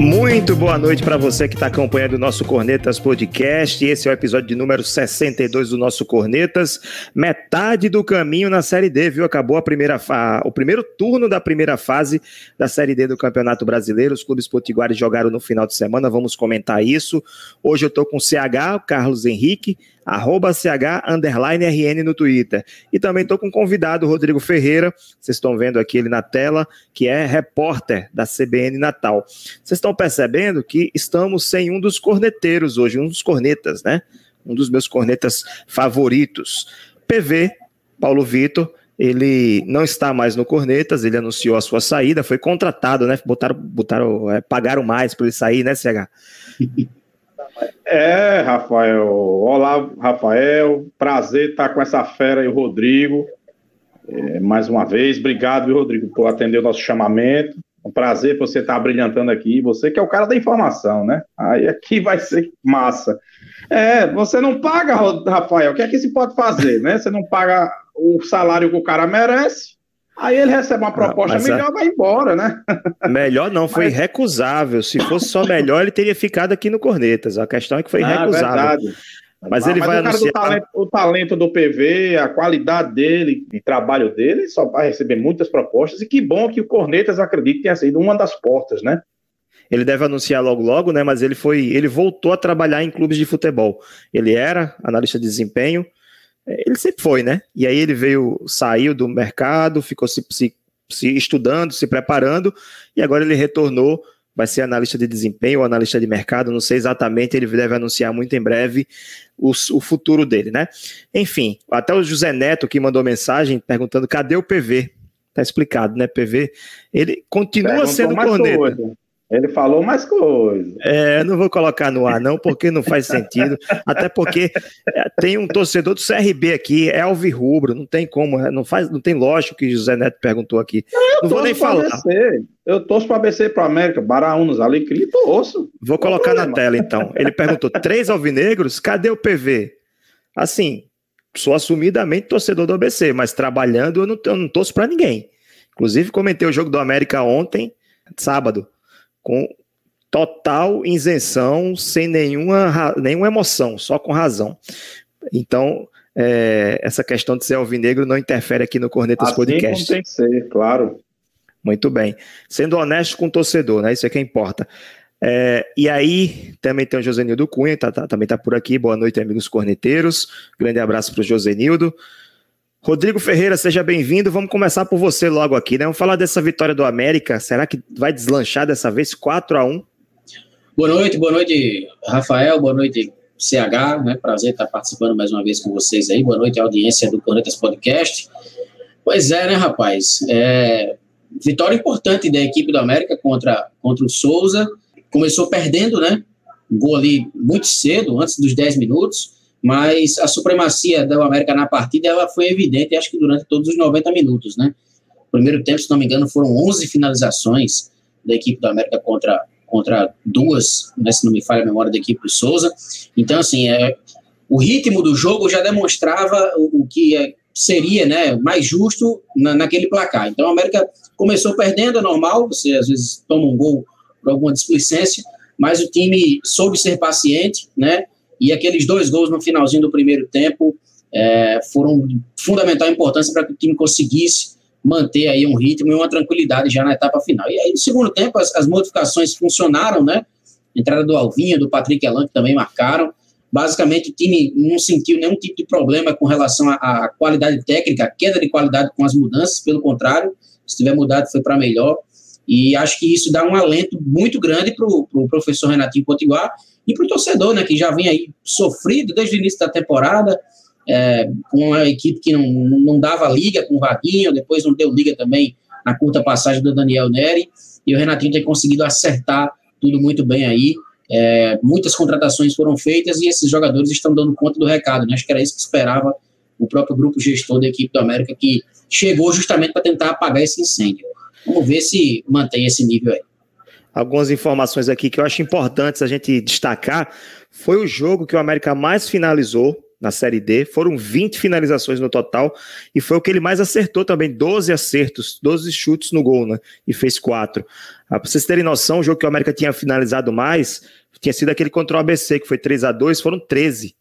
Muito boa noite para você que está acompanhando o nosso Cornetas Podcast. Esse é o episódio de número 62 do nosso Cornetas. Metade do caminho na Série D, viu? Acabou a primeira o primeiro turno da primeira fase da Série D do Campeonato Brasileiro. Os clubes potiguares jogaram no final de semana, vamos comentar isso. Hoje eu estou com o CH, o Carlos Henrique, arroba CH underline RN no Twitter. E também estou com um convidado, Rodrigo Ferreira, vocês estão vendo aqui ele na tela, que é repórter da CBN Natal. Vocês estão percebendo que estamos sem um dos corneteiros hoje, um dos cornetas, né? Um dos meus cornetas favoritos. PV, Paulo Vitor, ele não está mais no Cornetas, ele anunciou a sua saída, foi contratado, né? Botaram, botaram é, pagaram mais para ele sair, né, CH? É, Rafael. Olá, Rafael. Prazer estar com essa fera aí, o Rodrigo. É, mais uma vez, obrigado, Rodrigo, por atender o nosso chamamento. Um prazer você estar brilhantando aqui. Você que é o cara da informação, né? Aí aqui vai ser massa. É, você não paga, Rafael. O que é que se pode fazer, né? Você não paga o salário que o cara merece. Aí ele recebe uma proposta ah, melhor, e vai embora, né? Melhor não, foi mas... recusável. Se fosse só melhor, ele teria ficado aqui no Cornetas. A questão é que foi ah, recusável. Verdade. Mas ele mas vai o anunciar... Talento, o talento do PV, a qualidade dele, de trabalho dele, só vai receber muitas propostas. E que bom que o Cornetas, acredito, tenha sido uma das portas, né? Ele deve anunciar logo logo, né? Mas ele foi, ele voltou a trabalhar em clubes de futebol. Ele era analista de desempenho, ele sempre foi, né? E aí ele veio, saiu do mercado, ficou se, se, se estudando, se preparando, e agora ele retornou vai ser analista de desempenho ou analista de mercado, não sei exatamente, ele deve anunciar muito em breve o, o, futuro dele, né? Enfim, até o José Neto que mandou mensagem perguntando cadê o PV? Tá explicado, né? PV, ele continua Perguntou sendo corneta. Coisa. Ele falou mais coisas. É, não vou colocar no ar, não, porque não faz sentido. Até porque é, tem um torcedor do CRB aqui, é Alvirrubro, não tem como, é, não faz, não tem lógico que José Neto perguntou aqui. Eu não vou nem falar. BC. Eu torço para BC para América, Baraunos, Alecrim, torço. Vou colocar na tela então. Ele perguntou: três alvinegros, cadê o PV? Assim, sou assumidamente torcedor do ABC, mas trabalhando eu não, eu não torço para ninguém. Inclusive, comentei o jogo do América ontem, sábado com total isenção, sem nenhuma, nenhuma emoção, só com razão. Então, é, essa questão de ser alvinegro não interfere aqui no Cornetas assim Podcast. tem que ser, claro. Muito bem. Sendo honesto com o torcedor, né? Isso é que importa. É, e aí, também tem o Josenildo Cunha, tá, tá, também está por aqui. Boa noite, amigos corneteiros. Grande abraço para o Josenildo. Rodrigo Ferreira, seja bem-vindo. Vamos começar por você logo aqui, né? Vamos falar dessa vitória do América. Será que vai deslanchar dessa vez 4 a 1 Boa noite, boa noite, Rafael, boa noite, CH, né? Prazer estar participando mais uma vez com vocês aí. Boa noite, audiência do Planetas Podcast. Pois é, né, rapaz? É... Vitória importante da equipe do América contra, contra o Souza. Começou perdendo, né? Gol ali muito cedo, antes dos 10 minutos mas a supremacia do América na partida ela foi evidente, acho que durante todos os 90 minutos, né? primeiro tempo, se não me engano, foram 11 finalizações da equipe do América contra, contra duas, né, se não me falha a memória da equipe do Souza. Então, assim, é, o ritmo do jogo já demonstrava o, o que é, seria né, mais justo na, naquele placar. Então, a América começou perdendo, é normal, você às vezes toma um gol por alguma displicência, mas o time soube ser paciente, né? E aqueles dois gols no finalzinho do primeiro tempo é, foram de fundamental importância para que o time conseguisse manter aí um ritmo e uma tranquilidade já na etapa final. E aí, no segundo tempo, as, as modificações funcionaram, né? Entrada do Alvinho, do Patrick Elan, que também marcaram. Basicamente, o time não sentiu nenhum tipo de problema com relação à qualidade técnica, queda de qualidade com as mudanças, pelo contrário, se tiver mudado foi para melhor. E acho que isso dá um alento muito grande para o pro professor Renatinho Potiguar e para o torcedor, né, que já vem aí sofrido desde o início da temporada, é, com uma equipe que não, não dava liga com o Vaguinho, depois não deu liga também na curta passagem do Daniel Neri, e o Renatinho tem conseguido acertar tudo muito bem aí. É, muitas contratações foram feitas e esses jogadores estão dando conta do recado, né? Acho que era isso que esperava o próprio grupo gestor da equipe do América, que chegou justamente para tentar apagar esse incêndio. Vamos ver se mantém esse nível aí. algumas informações aqui que eu acho importantes a gente destacar. Foi o jogo que o América mais finalizou na Série D, foram 20 finalizações no total, e foi o que ele mais acertou também, 12 acertos, 12 chutes no gol, né? E fez 4. Ah, pra vocês terem noção, o jogo que o América tinha finalizado mais tinha sido aquele contra o ABC, que foi 3 a 2 foram 13.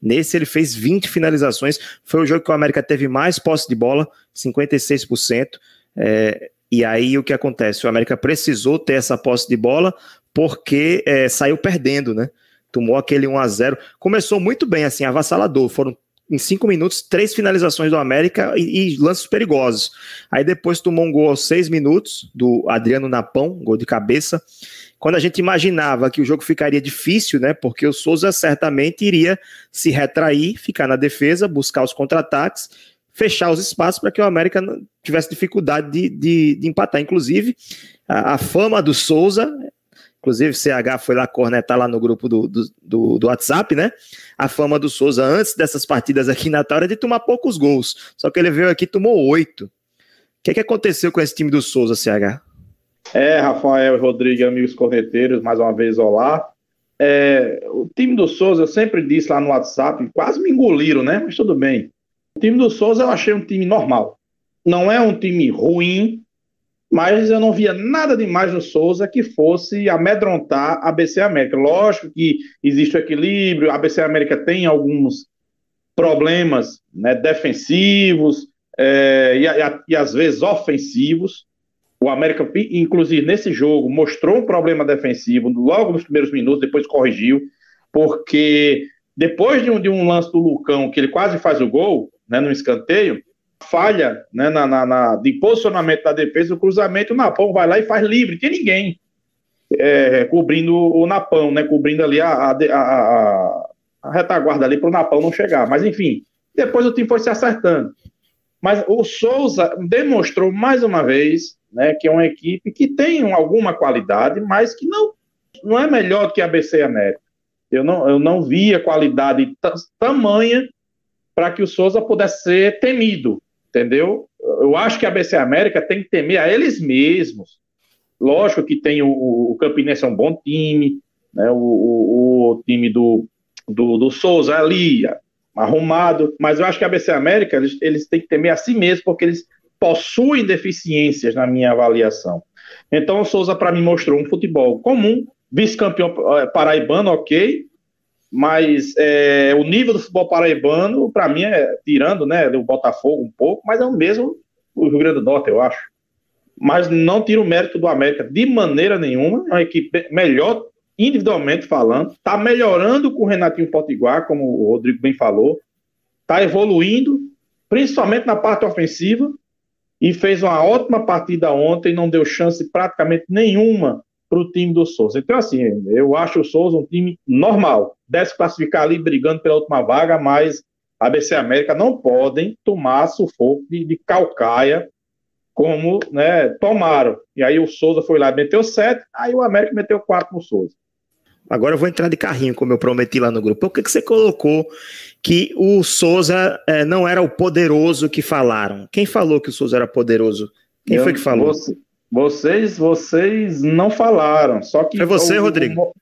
Nesse ele fez 20 finalizações, foi o jogo que o América teve mais posse de bola, 56%. É, e aí o que acontece? O América precisou ter essa posse de bola porque é, saiu perdendo, né? Tomou aquele 1 a 0 Começou muito bem, assim, avassalador. Foram em cinco minutos, três finalizações do América e, e, lances perigosos. Aí depois tomou um gol aos seis minutos do Adriano Napão, gol de cabeça. Quando a gente imaginava que o jogo ficaria difícil, né? Porque o Souza certamente iria se retrair, ficar na defesa, buscar os contra-ataques, fechar os espaços para que o América tivesse dificuldade de, de, de empatar. Inclusive, a, a fama do Souza Inclusive, CH foi lá cornetar lá no grupo do, do, do, WhatsApp, né? A fama do Souza antes dessas partidas aqui na Natal de tomar poucos gols. Só que ele veio aqui e tomou oito. O que, é que aconteceu com esse time do Souza, CH? É, Rafael Rodrigo, amigos corneteiros, mais uma vez, olá. É, o time do Souza, eu sempre disse lá no WhatsApp, quase me engoliram, né? Mas tudo bem. O time do Souza eu achei um time normal. Não é um time ruim, mas eu não via nada demais no Souza que fosse amedrontar a ABC América. Lógico que existe o equilíbrio, a ABC América tem alguns problemas né, defensivos é, e, e, às vezes ofensivos. O América, inclusive nesse jogo, mostrou um problema defensivo logo nos primeiros minutos, depois corrigiu, porque depois de um, de um lance do Lucão, que ele quase faz o gol, né, no escanteio, falha né, na, na, na, de posicionamento da defesa, o cruzamento, o Napão vai lá e faz livre, tem ninguém é, cobrindo o Napão, né, cobrindo ali a, a, a, a retaguarda ali para o Napão não chegar. Mas enfim, depois o time foi se acertando. Mas o Souza demonstrou mais uma vez né, que é uma equipe que tem alguma qualidade, mas que não, não é melhor do que a BC América. Eu não, eu não vi a qualidade tamanha para que o Souza pudesse ser temido entendeu? Eu acho que a BC América tem que temer a eles mesmos. Lógico que tem o, o Campinense é um bom time, né? o, o, o time do, do, do, Souza ali, arrumado, mas eu acho que a BC América, eles, eles têm que temer a si mesmos, porque eles possuem deficiências na minha avaliação. Então o Souza, para mim, mostrou um futebol comum, vice-campeão eh, paraibano, ok, mas é, o nível do futebol paraibano, para mim, é tirando né, o Botafogo um pouco, mas é o mesmo do Rio Grande do Norte, eu acho. Mas não tira o mérito do América de maneira nenhuma. É uma equipe melhor, individualmente falando. Está melhorando com o Renatinho Potiguar, como o Rodrigo bem falou. Está evoluindo, principalmente na parte ofensiva. E fez uma ótima partida ontem, não deu chance praticamente nenhuma para o time do Souza. Então, assim, eu acho o Souza um time normal. Deve classificar ali brigando pela última vaga, mas a BC América não podem tomar sufoco de, de calcaia como né, tomaram. E aí o Souza foi lá e meteu sete, aí o América meteu quatro no Souza. Agora eu vou entrar de carrinho, como eu prometi lá no grupo. Por que, que você colocou que o Souza é, não era o poderoso que falaram? Quem falou que o Souza era poderoso? Quem eu, foi que falou? Você, vocês, vocês não falaram, só que... Foi você, o, Rodrigo? O...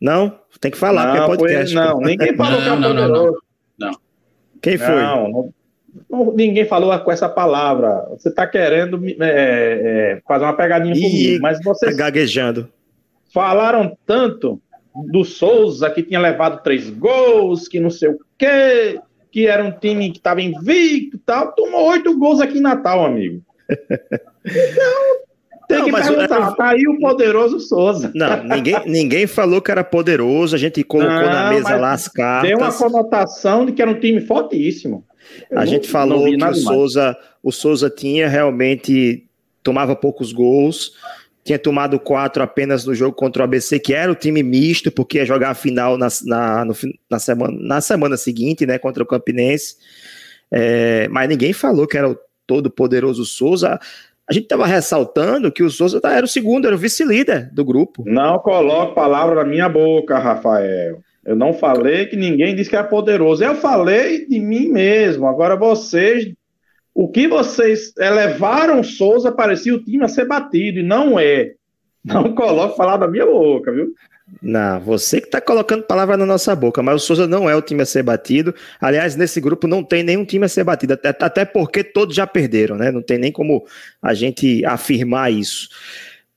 Não? Tem que falar, não, porque é podcast. Foi, não, ninguém falou não, não, não, não, não. Quem foi? Não, não, ninguém falou com essa palavra. Você está querendo é, é, fazer uma pegadinha Ih, comigo, mas vocês... Tá gaguejando. Falaram tanto do Souza, que tinha levado três gols, que não sei o quê, que era um time que estava invicto e tal. Tomou oito gols aqui em Natal, amigo. Então, tem não, que perguntar, tá aí o poderoso Souza. Não, ninguém, ninguém falou que era poderoso, a gente colocou não, na mesa lá as cartas. Deu uma conotação de que era um time fortíssimo. Eu a não, gente falou que o Souza, o Souza tinha realmente tomava poucos gols, tinha tomado quatro apenas no jogo contra o ABC, que era o time misto, porque ia jogar a final na, na, no, na, semana, na semana seguinte, né, contra o Campinense. É, mas ninguém falou que era o todo poderoso Souza a gente estava ressaltando que o Souza era o segundo, era o vice-líder do grupo. Não coloque palavra na minha boca, Rafael. Eu não falei que ninguém disse que era poderoso. Eu falei de mim mesmo. Agora vocês, o que vocês elevaram Souza parecia o time a ser batido, e não é. Não coloque palavra na minha boca, viu? Não, você que está colocando palavra na nossa boca, mas o Souza não é o time a ser batido. Aliás, nesse grupo não tem nenhum time a ser batido, até, até porque todos já perderam, né? Não tem nem como a gente afirmar isso.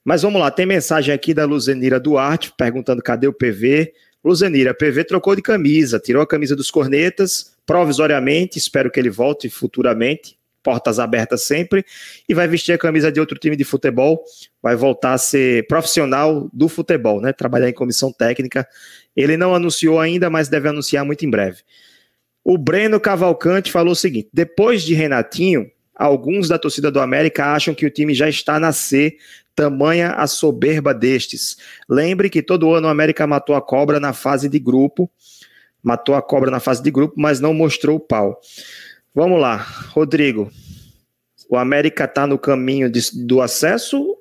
Mas vamos lá, tem mensagem aqui da Luzenira Duarte perguntando cadê o PV. Luzenira, PV trocou de camisa, tirou a camisa dos cornetas provisoriamente, espero que ele volte futuramente portas abertas sempre, e vai vestir a camisa de outro time de futebol, vai voltar a ser profissional do futebol, né? Trabalhar em comissão técnica. Ele não anunciou ainda, mas deve anunciar muito em breve. O Breno Cavalcante falou o seguinte: depois de Renatinho, alguns da torcida do América acham que o time já está na C, tamanha a soberba destes. Lembre que todo ano o América matou a cobra na fase de grupo, matou a cobra na fase de grupo, mas não mostrou o pau. Vamos lá, Rodrigo. O América está no caminho de, do acesso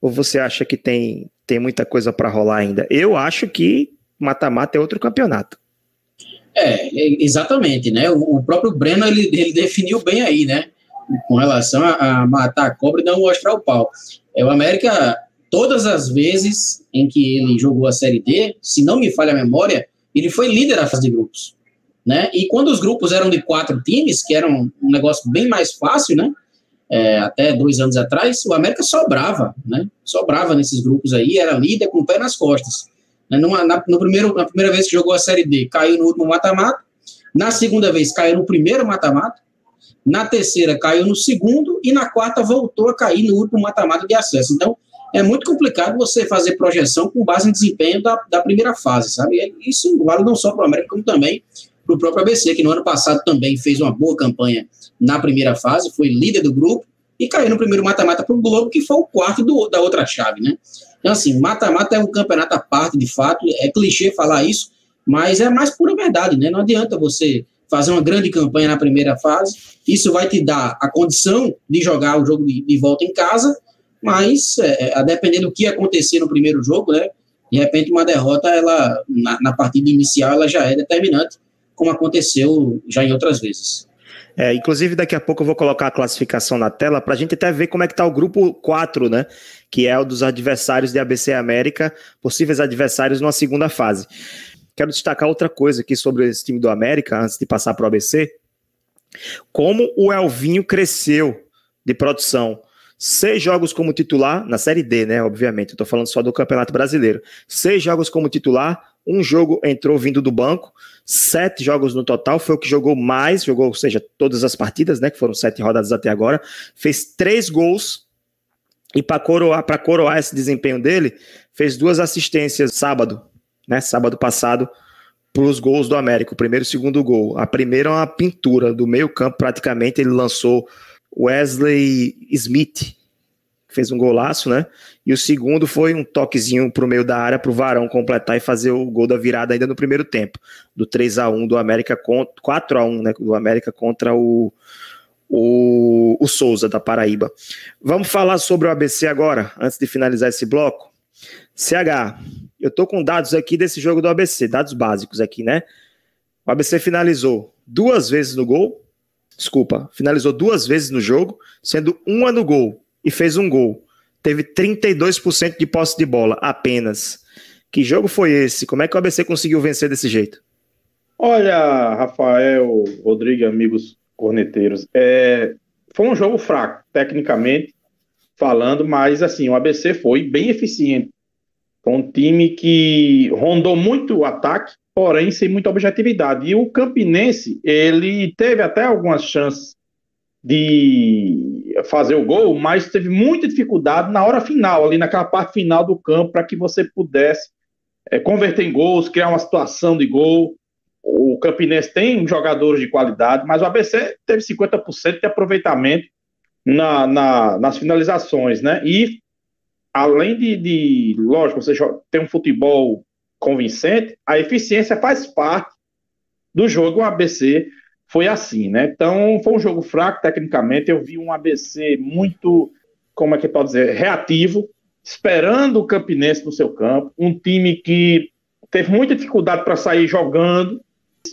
ou você acha que tem, tem muita coisa para rolar ainda? Eu acho que mata-mata é outro campeonato. É, exatamente, né? O, o, próprio Breno ele, ele definiu bem aí, né? Com relação a, a, matar a cobra e não mostrar o pau. É, o América, todas as vezes em que ele jogou a Série D, se não me falha a memória, ele foi líder da fase de grupos né? E quando os grupos eram de quatro times, que era um, negócio bem mais fácil, né? É, até dois anos atrás, o América sobrava, né? Sobrava nesses grupos aí, era líder com o pé nas costas. Né? Numa, na, no primeiro, na primeira vez que jogou a Série D, caiu no último mata-mata. Na segunda vez, caiu no primeiro mata-mata. Na terceira, caiu no segundo. E na quarta, voltou a cair no último mata-mata de acesso. Então, é muito complicado você fazer projeção com base em desempenho da, da primeira fase, sabe? Isso vale não só para o América, como também para o próprio ABC, que no ano passado também fez uma boa campanha na primeira fase, foi líder do grupo e caiu no primeiro mata-mata para o Globo, que foi o quarto do, da outra chave, né? Então, assim, mata-mata é um campeonato à parte, de fato, é clichê falar isso, mas é mais pura verdade, né? Não adianta você fazer uma grande campanha na primeira fase, isso vai te dar a condição de jogar o jogo de, de volta em casa, mas é, a depender do que acontecer no primeiro jogo, né? De repente, uma derrota, ela na, na partida inicial, ela já é determinante como aconteceu já em outras vezes. É, inclusive, daqui a pouco eu vou colocar a classificação na tela para a gente até ver como é que está o grupo 4, né? Que é o dos adversários de ABC América, possíveis adversários numa segunda fase. Quero destacar outra coisa aqui sobre esse time do América, antes de passar para o ABC. Como o Elvinho cresceu de produção. Seis jogos como titular, na Série D, né? Obviamente, eu tô falando só do Campeonato Brasileiro. Seis jogos como titular, um jogo entrou vindo do banco, sete jogos no total, foi o que jogou mais, jogou, ou seja, todas as partidas, né? Que foram sete rodadas até agora, fez três gols. E para coroar, coroar esse desempenho dele, fez duas assistências sábado, né? Sábado passado, para os gols do América, o primeiro e o segundo gol. A primeira é uma pintura do meio campo, praticamente ele lançou Wesley Smith, fez um golaço, né? E o segundo foi um toquezinho pro meio da área pro Varão completar e fazer o gol da virada ainda no primeiro tempo, do 3 a 1 do América contra 4 a 1, né, do América contra o o, o Souza da Paraíba. Vamos falar sobre o ABC agora, antes de finalizar esse bloco. CH, eu tô com dados aqui desse jogo do ABC, dados básicos aqui, né? O ABC finalizou duas vezes no gol, desculpa, finalizou duas vezes no jogo, sendo uma no gol e fez um gol. Teve 32% de posse de bola apenas. Que jogo foi esse? Como é que o ABC conseguiu vencer desse jeito? Olha, Rafael, Rodrigo, amigos corneteiros, é, foi um jogo fraco, tecnicamente falando, mas assim, o ABC foi bem eficiente. Foi um time que rondou muito o ataque, porém sem muita objetividade. E o Campinense, ele teve até algumas chances de fazer o gol, mas teve muita dificuldade na hora final, ali naquela parte final do campo, para que você pudesse é, converter em gols, criar uma situação de gol. O Campinense tem jogadores de qualidade, mas o ABC teve 50% de aproveitamento na, na, nas finalizações, né? E além de, de, lógico, você tem um futebol convincente, a eficiência faz parte do jogo. O ABC foi assim, né? Então, foi um jogo fraco tecnicamente. Eu vi um ABC muito, como é que pode dizer, reativo, esperando o Campinense no seu campo. Um time que teve muita dificuldade para sair jogando,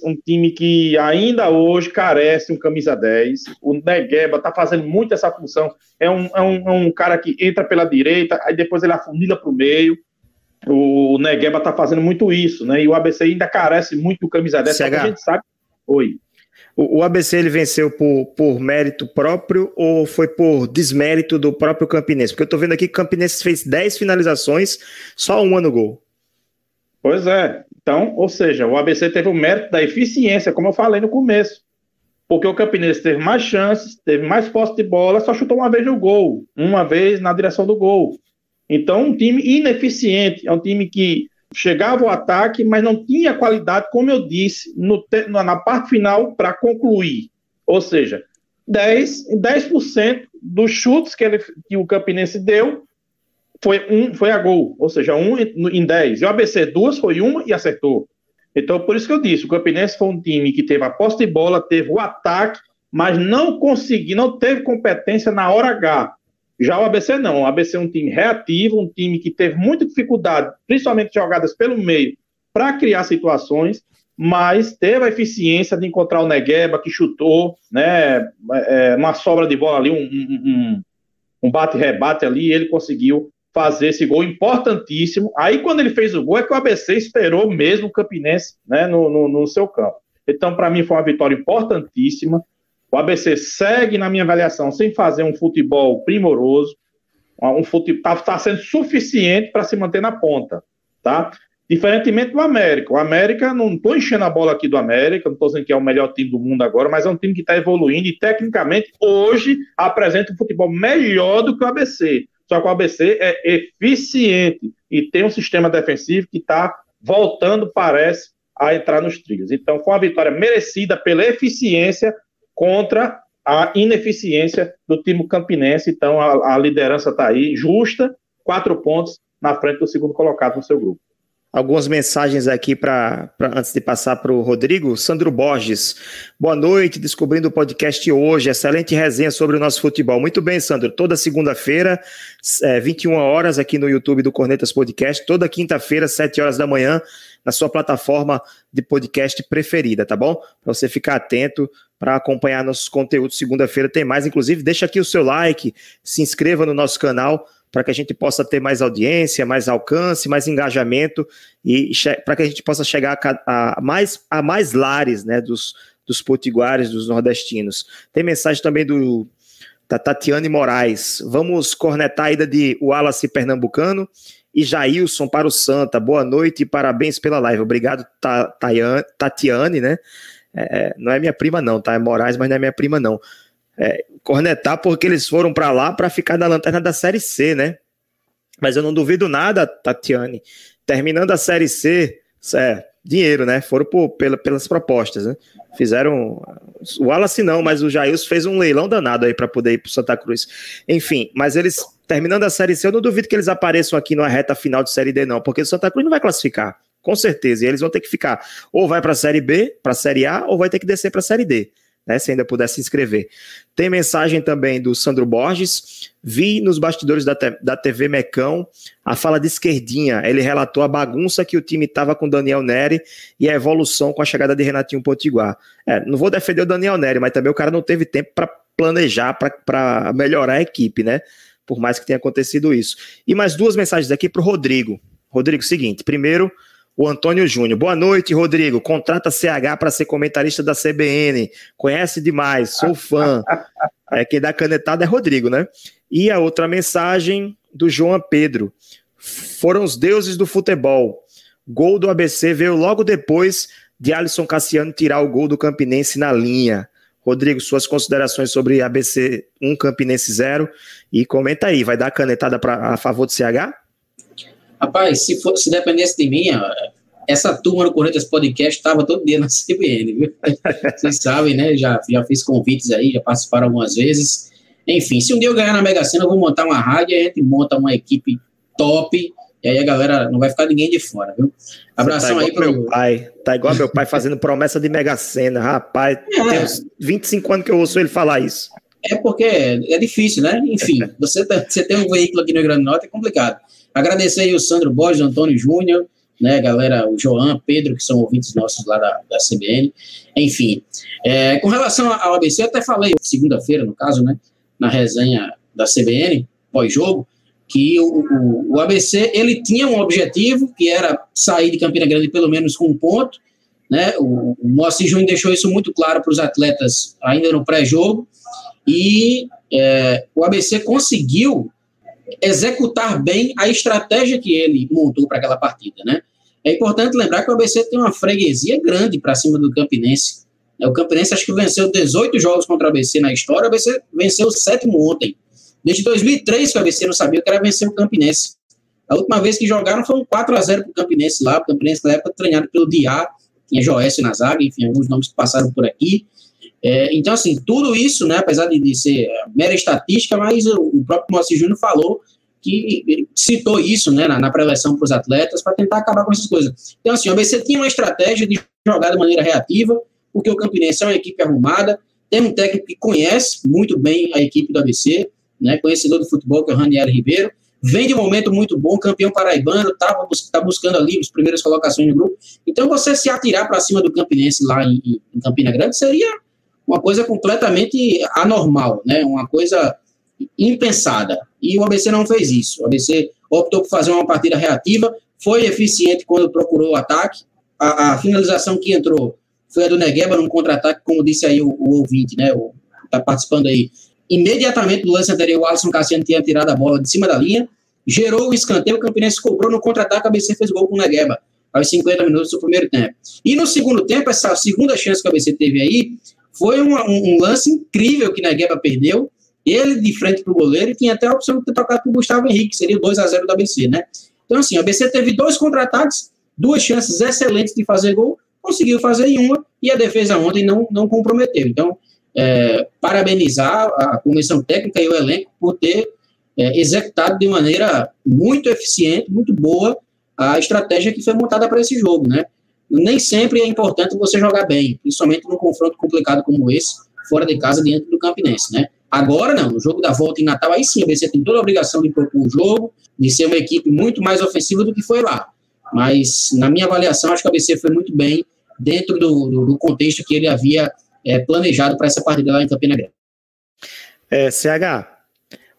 um time que ainda hoje carece um camisa 10. O Negueba tá fazendo muito essa função. É um, é um, é um cara que entra pela direita, aí depois ele afunila para o meio. O Negueba tá fazendo muito isso, né? E o ABC ainda carece muito do camisa 10, CH. a gente sabe. Oi. O, o ABC ele venceu por, por mérito próprio ou foi por desmérito do próprio Campinense? Porque eu tô vendo aqui que o Campinense fez 10 finalizações, só uma no gol. Pois é. Então, ou seja, o ABC teve o mérito da eficiência, como eu falei no começo. Porque o Campinense teve mais chances, teve mais posse de bola, só chutou uma vez no gol, uma vez na direção do gol. Então, um time ineficiente, é um time que chegava ao ataque, mas não tinha qualidade, como eu disse, no, na parte final para concluir. Ou seja, 10, 10% dos chutes que, ele, que o Campinense deu foi, um, foi a gol, ou seja, um em 10. E o ABC, duas, foi uma e acertou. Então, por isso que eu disse, o Campinense foi um time que teve a posse de bola, teve o ataque, mas não conseguiu, não teve competência na hora H. Já o ABC não, o ABC é um time reativo, um time que teve muita dificuldade, principalmente jogadas pelo meio, para criar situações, mas teve a eficiência de encontrar o Negueba, que chutou, né, é, uma sobra de bola ali, um, um, um bate-rebate ali, ele conseguiu fazer esse gol importantíssimo. Aí, quando ele fez o gol, é que o ABC esperou mesmo o Campinense né, no, no, no seu campo. Então, para mim, foi uma vitória importantíssima. O ABC segue, na minha avaliação, sem fazer um futebol primoroso. Um futebol está tá sendo suficiente para se manter na ponta. Tá? Diferentemente do América. O América, não estou enchendo a bola aqui do América, não estou dizendo que é o melhor time do mundo agora, mas é um time que está evoluindo e, tecnicamente, hoje apresenta um futebol melhor do que o ABC. Só que o ABC é eficiente e tem um sistema defensivo que está voltando, parece, a entrar nos trilhos. Então, foi uma vitória merecida pela eficiência contra a ineficiência do time campinense. Então, a, a liderança está aí, justa, quatro pontos na frente do segundo colocado no seu grupo algumas mensagens aqui para antes de passar para o Rodrigo. Sandro Borges, boa noite, descobrindo o podcast hoje. Excelente resenha sobre o nosso futebol. Muito bem, Sandro. Toda segunda-feira, é, 21 horas, aqui no YouTube do Cornetas Podcast. Toda quinta-feira, 7 horas da manhã, na sua plataforma de podcast preferida, tá bom? Para você ficar atento para acompanhar nossos conteúdos. Segunda-feira tem mais. Inclusive, deixa aqui o seu like, se inscreva no nosso canal para que a gente possa ter mais audiência, mais alcance, mais engajamento e para que a gente possa chegar a, a, mais, a mais lares né, dos, dos potiguares, dos nordestinos. Tem mensagem também do da Tatiane Moraes. Vamos cornetar a ida de Wallace Pernambucano e Jailson para o Santa. Boa noite e parabéns pela live. Obrigado, Tatiane, né? É, não é minha prima, não, tá? É Moraes, mas não é minha prima, não é, cornetar porque eles foram para lá para ficar na lanterna da Série C, né? Mas eu não duvido nada, Tatiane. Terminando a Série C, é, dinheiro, né? Foram por, pela, pelas propostas, né? Fizeram. O Wallace não, mas o Jailson fez um leilão danado aí para poder ir para Santa Cruz. Enfim, mas eles, terminando a Série C, eu não duvido que eles apareçam aqui na reta final de Série D, não, porque o Santa Cruz não vai classificar, com certeza. E eles vão ter que ficar, ou vai para a Série B, para a Série A, ou vai ter que descer para a Série D né, se ainda puder se inscrever. Tem mensagem também do Sandro Borges. Vi nos bastidores da, da TV Mecão a fala de esquerdinha. Ele relatou a bagunça que o time estava com Daniel Neri e a evolução com a chegada de Renatinho Potiguar. É, não vou defender o Daniel Neri, mas também o cara não teve tempo para planejar, para melhorar a equipe, né? Por mais que tenha acontecido isso. E mais duas mensagens aqui para o Rodrigo. Rodrigo, seguinte: primeiro, o Antônio Júnior. Boa noite, Rodrigo. Contrata CH para ser comentarista da CBN. Conhece demais, sou fã. É, quem dá canetada é Rodrigo, né? E a outra mensagem do João Pedro. Foram os deuses do futebol. Gol do ABC veio logo depois de Alisson Cassiano tirar o gol do Campinense na linha. Rodrigo, suas considerações sobre ABC 1, Campinense 0. E comenta aí, vai dar canetada pra, a favor do CH? Rapaz, se, for, se dependesse de mim, essa turma do Corinthians Podcast estava todo dia na CBN, viu? Vocês sabem, né? Já, já fiz convites aí, já participaram algumas vezes. Enfim, se um dia eu ganhar na Mega Sena, eu vou montar uma rádio e a gente monta uma equipe top. E aí a galera não vai ficar ninguém de fora, viu? Abração tá aí pro meu pai. Tá igual meu pai fazendo promessa de Mega Sena. Rapaz, é. tem uns 25 anos que eu ouço ele falar isso. É porque é difícil, né? Enfim, você, tá, você tem um veículo aqui no Grande Norte, é complicado. Agradecer aí o Sandro Borges, o Antônio Júnior, né, galera, o João, Pedro, que são ouvintes nossos lá da, da CBN, enfim. É, com relação ao ABC, eu até falei segunda-feira, no caso, né, na resenha da CBN, pós-jogo, que o, o, o, ABC ele tinha um objetivo, que era sair de Campina Grande pelo menos com um ponto, né, o, o Moacir Júnior deixou isso muito claro para os atletas ainda no pré-jogo, e é, o ABC conseguiu executar bem a estratégia que ele montou para aquela partida, né? É importante lembrar que o ABC tem uma freguesia grande para cima do Campinense. É, o Campinense acho que venceu 18 jogos contra o ABC na história, o ABC venceu o sétimo ontem. Desde 2003 que o ABC não sabia que era vencer o Campinense. A última vez que jogaram foi um 4 a 0 para o Campinense lá, o Campinense na época treinado pelo Diá, tinha Joécio na zaga, enfim, alguns nomes que passaram por aqui. É, então, assim, tudo isso, né, apesar de, de ser mera estatística, mas o, o próprio Moacir Júnior falou que citou isso né, na, na preleção para os atletas para tentar acabar com essas coisas. Então, assim, o ABC tinha uma estratégia de jogar de maneira reativa, porque o Campinense é uma equipe arrumada, tem um técnico que conhece muito bem a equipe do ABC, né, conhecedor do futebol, que é o Raniel Ribeiro, vem de um momento muito bom, campeão paraibano, está tá buscando ali as primeiras colocações no grupo. Então, você se atirar para cima do Campinense lá em, em Campina Grande seria uma coisa completamente anormal, né? Uma coisa impensada. E o ABC não fez isso. O ABC optou por fazer uma partida reativa, foi eficiente quando procurou o ataque. A, a finalização que entrou foi a do Negueba num contra-ataque, como disse aí o, o ouvinte, né? O, tá participando aí. Imediatamente do lance anterior, o Alisson Cassiano tinha tirado a bola de cima da linha, gerou o escanteio, o Campinense cobrou no contra-ataque, a ABC fez gol com o Negueba, aos 50 minutos do primeiro tempo. E no segundo tempo, essa segunda chance que a ABC teve aí, foi um, um, um lance incrível que Negueba perdeu, ele de frente para o goleiro e tinha até a opção de ter tocado para o Gustavo Henrique, seria o 2 a 0 do ABC, né? Então, assim, o ABC teve dois contra-ataques, duas chances excelentes de fazer gol, conseguiu fazer em uma e a defesa ontem não, não comprometeu. Então, é, parabenizar a comissão técnica e o elenco por ter é, executado de maneira muito eficiente, muito boa, a estratégia que foi montada para esse jogo, né? Nem sempre é importante você jogar bem, principalmente num confronto complicado como esse, fora de casa, diante do Campinense, né? Agora não, no jogo da volta em Natal, aí sim, a BC tem toda a obrigação de propor o jogo, de ser uma equipe muito mais ofensiva do que foi lá. Mas, na minha avaliação, acho que a BC foi muito bem dentro do, do, do contexto que ele havia é, planejado para essa partida lá em Campina Grande. É, CH,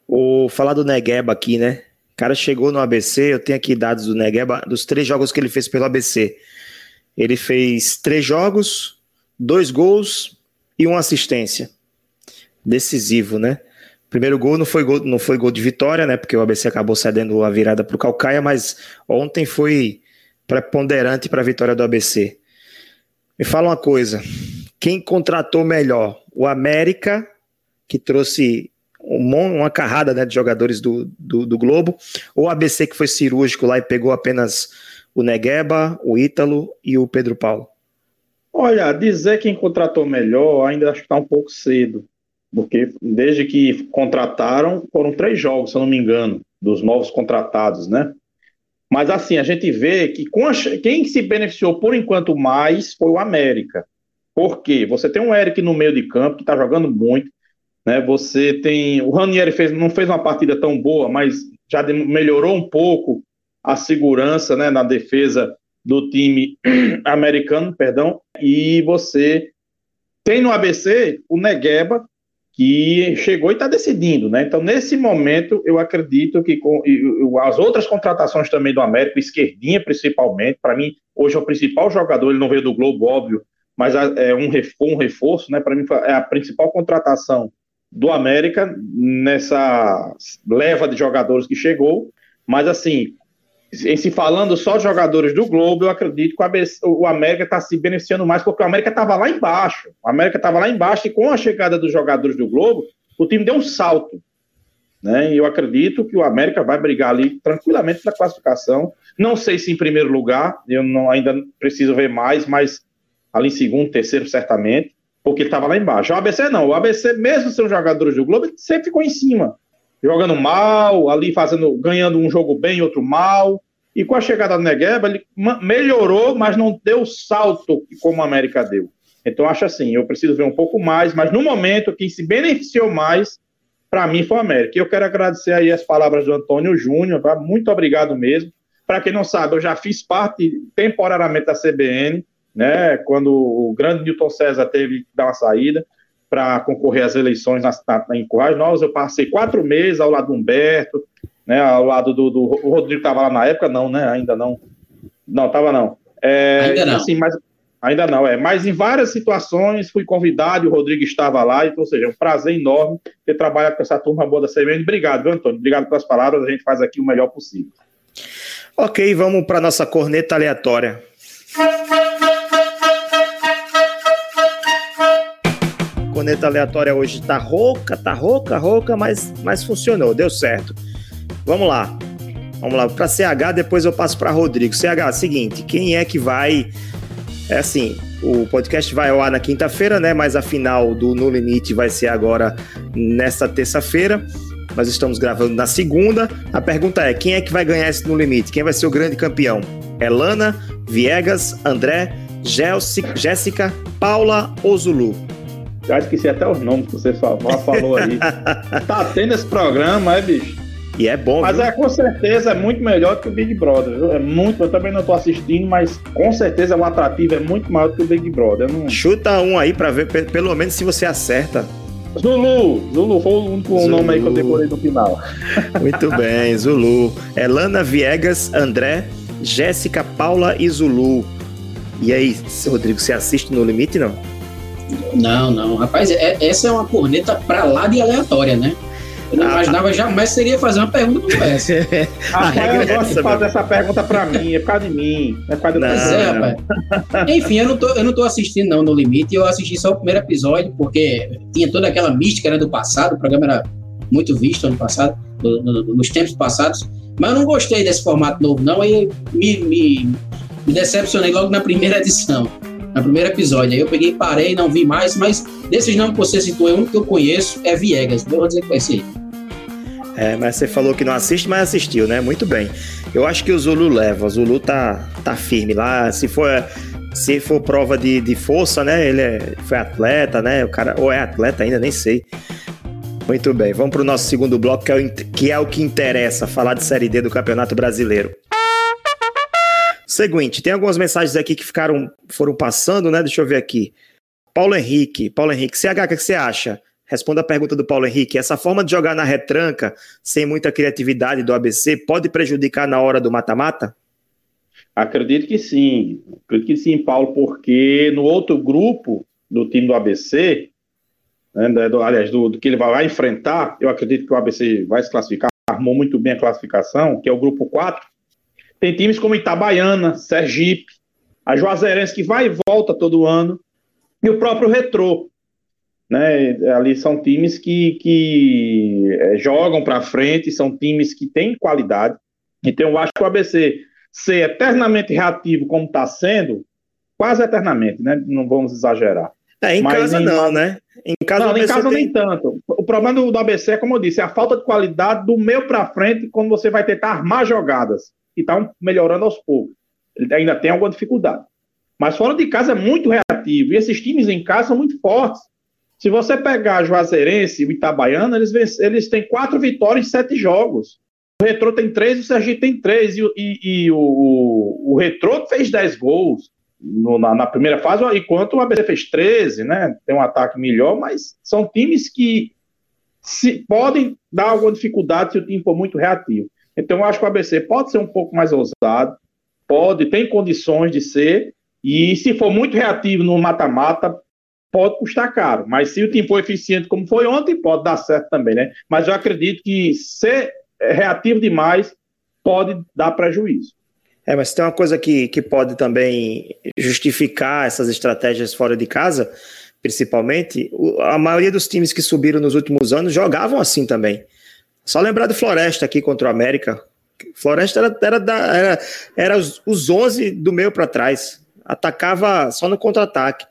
o falar do Negueba aqui, né? O cara chegou no ABC, eu tenho aqui dados do Negueba, dos três jogos que ele fez pelo ABC. Ele fez três jogos, dois gols e uma assistência decisivo, né? Primeiro gol não foi gol, não foi gol de vitória, né? Porque o ABC acabou cedendo a virada para o Calcaia, mas ontem foi preponderante para a vitória do ABC. Me fala uma coisa: quem contratou melhor? O América, que trouxe uma carrada né, de jogadores do, do, do, Globo, ou o ABC, que foi cirúrgico lá e pegou apenas o Negueba, o Ítalo e o Pedro Paulo? Olha, dizer quem contratou melhor ainda acho que está um pouco cedo porque desde que contrataram, foram três jogos, se eu não me engano, dos novos contratados, né? Mas assim, a gente vê que a, quem se beneficiou por enquanto mais foi o América. Por quê? Você tem um Eric no meio de campo que está jogando muito, né? Você tem. O Ranieri fez, não fez uma partida tão boa, mas já melhorou um pouco a segurança né, na defesa do time americano, perdão. E você tem no ABC o Negueba, que chegou e está decidindo, né? Então, nesse momento, eu acredito que com, as outras contratações também do América, esquerdinha principalmente, para mim, hoje é o principal jogador, ele não veio do Globo, óbvio, mas é um, um reforço, né? Para mim, é a principal contratação do América nessa leva de jogadores que chegou. Mas, assim, em se falando só de jogadores do Globo, eu acredito que o América está se beneficiando mais, porque o América estava lá embaixo. O América estava lá embaixo e com a chegada dos jogadores do Globo, o time deu um salto. Né? E eu acredito que o América vai brigar ali tranquilamente pela classificação. Não sei se em primeiro lugar, eu não, ainda preciso ver mais, mas ali em segundo, terceiro, certamente, porque ele estava lá embaixo. O ABC não. O ABC, mesmo sendo jogadores do Globo, sempre ficou em cima jogando mal, ali fazendo, ganhando um jogo bem, outro mal. E com a chegada do Negueba, ele melhorou, mas não deu o salto como a América deu. Então, acho assim, eu preciso ver um pouco mais, mas no momento, quem se beneficiou mais, para mim, foi a América. E eu quero agradecer aí as palavras do Antônio Júnior, tá? muito obrigado mesmo. Para quem não sabe, eu já fiz parte temporariamente da CBN, né? Quando o grande Newton César teve que dar uma saída para concorrer às eleições na, na, em Currais Novos, eu passei quatro meses ao lado do Humberto, né? Ao lado do, do o Rodrigo estava lá na época, não, né? Ainda não. Não, estava não. É, Ainda não. Assim, mas Ainda não, é. Mas em várias situações fui convidado e o Rodrigo estava lá, então, ou seja, é um prazer enorme ter trabalhado com essa turma boa da CBN. Obrigado, viu, Antônio? Obrigado pelas palavras, a gente faz aqui o melhor possível. Ok, vamos para nossa corneta aleatória. Corneta aleatória hoje tá rouca, tá rouca, rouca, mas, mas funcionou, deu certo. Vamos lá. Vamos lá, para CH, depois eu passo para Rodrigo. CH, seguinte, quem é que vai é assim, o podcast vai ao ar na quinta-feira, né? Mas a final do No Limite vai ser agora nesta terça-feira. Nós estamos gravando na segunda. A pergunta é: quem é que vai ganhar esse No Limite? Quem vai ser o grande campeão? Elana, Viegas, André, Jéssica, Paula ou Zulu? Já esqueci até os nomes que você falou, falou aí. tá tendo esse programa, é, bicho? E é bom. Mas viu? é com certeza é muito melhor que o Big Brother. Viu? É muito. Eu também não estou assistindo, mas com certeza o atrativo é muito maior que o Big Brother. Não... Chuta um aí para ver, pelo menos se você acerta. Zulu, Zulu foi o único Zulu. nome aí que eu decorei no final. Muito bem, Zulu. Elana Viegas, André, Jéssica, Paula e Zulu. E aí, Rodrigo, você assiste no limite não? Não, não. Rapaz, é, essa é uma corneta pra lá de aleatória, né? Eu não ah, imaginava jamais seria fazer uma pergunta como essa. regra eu gosto de fazer essa pergunta pra mim, é por causa de mim. É por causa do Pois é, rapaz. Enfim, eu não, tô, eu não tô assistindo não no Limite, eu assisti só o primeiro episódio, porque tinha toda aquela mística né, do passado, o programa era muito visto ano passado, no, no, nos tempos passados, mas eu não gostei desse formato novo não, aí me, me, me decepcionei logo na primeira edição no primeiro episódio. Aí eu peguei, parei, não vi mais, mas desses nomes que você citou, o único que eu conheço é Viegas. Vou dizer que ser. É, mas você falou que não assiste, mas assistiu, né? Muito bem. Eu acho que o Zulu leva. O Zulu tá, tá firme lá. Se for, se for prova de, de força, né? Ele é, foi atleta, né? O cara, ou é atleta ainda, nem sei. Muito bem, vamos para o nosso segundo bloco, que é, o, que é o que interessa, falar de Série D do Campeonato Brasileiro. Seguinte, tem algumas mensagens aqui que ficaram, foram passando, né? Deixa eu ver aqui. Paulo Henrique, Paulo Henrique, CH, o que você acha? Responda a pergunta do Paulo Henrique. Essa forma de jogar na retranca, sem muita criatividade do ABC, pode prejudicar na hora do mata-mata? Acredito que sim. Acredito que sim, Paulo, porque no outro grupo do time do ABC, né, do, aliás, do, do, que ele vai enfrentar, eu acredito que o ABC vai se classificar, armou muito bem a classificação, que é o grupo 4. Tem times como Itabaiana, Sergipe, a Juazeirense, que vai e volta todo ano, e o próprio Retrô, né? Ali são times que, que é, jogam para frente, são times que têm qualidade. Então, eu acho que o ABC ser eternamente reativo como está sendo, quase eternamente, né? Não vamos exagerar. É, em Mas casa em... não, né? Em casa, não, em casa tem... nem tanto. O problema do, do ABC é, como eu disse, é a falta de qualidade do meio para frente quando você vai tentar armar jogadas, que estão melhorando aos poucos. Ele ainda tem alguma dificuldade. Mas fora de casa é muito reativo. E esses times em casa são muito fortes. Se você pegar Juazeirense e o Itabaiana, eles, eles têm quatro vitórias em sete jogos. O Retrô tem três, o Sergipe tem três. E, e, e o, o, o Retrô fez dez gols no, na, na, primeira fase, enquanto o ABC fez 13, né? Tem um ataque melhor, mas são times que se, podem dar alguma dificuldade se o time for muito reativo. Então, eu acho que o ABC pode ser um pouco mais ousado, pode, tem condições de ser, e se for muito reativo no mata-mata, pode custar caro. Mas se o time for eficiente como foi ontem, pode dar certo também, né? Mas eu acredito que ser reativo demais pode dar prejuízo. É, mas tem uma coisa que, que pode também justificar essas estratégias fora de casa, principalmente, a maioria dos times que subiram nos últimos anos jogavam assim também. Só lembrar do Floresta aqui contra o América. Floresta era, era, da, era, era os, os 11 do meio para trás. Atacava só no contra-ataque.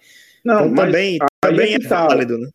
Não, então, também, também é, é válido, né?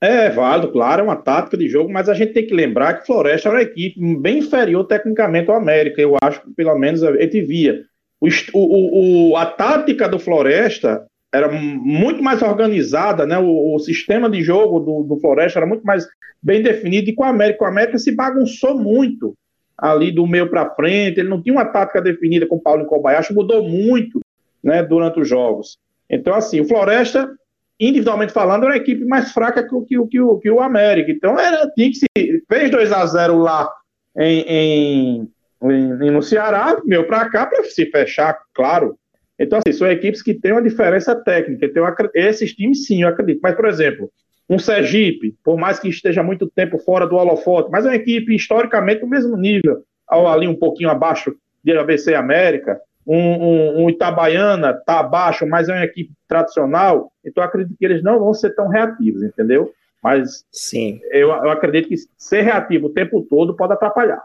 É válido, claro, é uma tática de jogo, mas a gente tem que lembrar que Floresta é uma equipe bem inferior tecnicamente ao América. Eu acho que pelo menos a gente via. O, o, o, a tática do Floresta era muito mais organizada, né? O, o sistema de jogo do, do, Floresta era muito mais bem definido, e com o América, o América se bagunçou muito. ali do meio para frente, ele não tinha uma tática definida com o Paulo Kobayashi, mudou muito né, durante os jogos. Então, assim, o Floresta, individualmente falando, era uma equipe mais fraca que, que, que, o, que o América. Então, era, tinha que se. Fez 2 a 0 lá em, em, em no Ceará, meu para cá, para se fechar, claro. Então, assim, são equipes que têm uma diferença técnica. Então, esses times, sim, eu acredito. Mas, por exemplo, um Sergipe, por mais que esteja muito tempo fora do holofote, mas é uma equipe historicamente do mesmo nível, ali um pouquinho abaixo de ABC América. Um, um, um Itabaiana está abaixo, mas é uma equipe tradicional, então eu acredito que eles não vão ser tão reativos, entendeu? Mas Sim. Eu, eu acredito que ser reativo o tempo todo pode atrapalhar.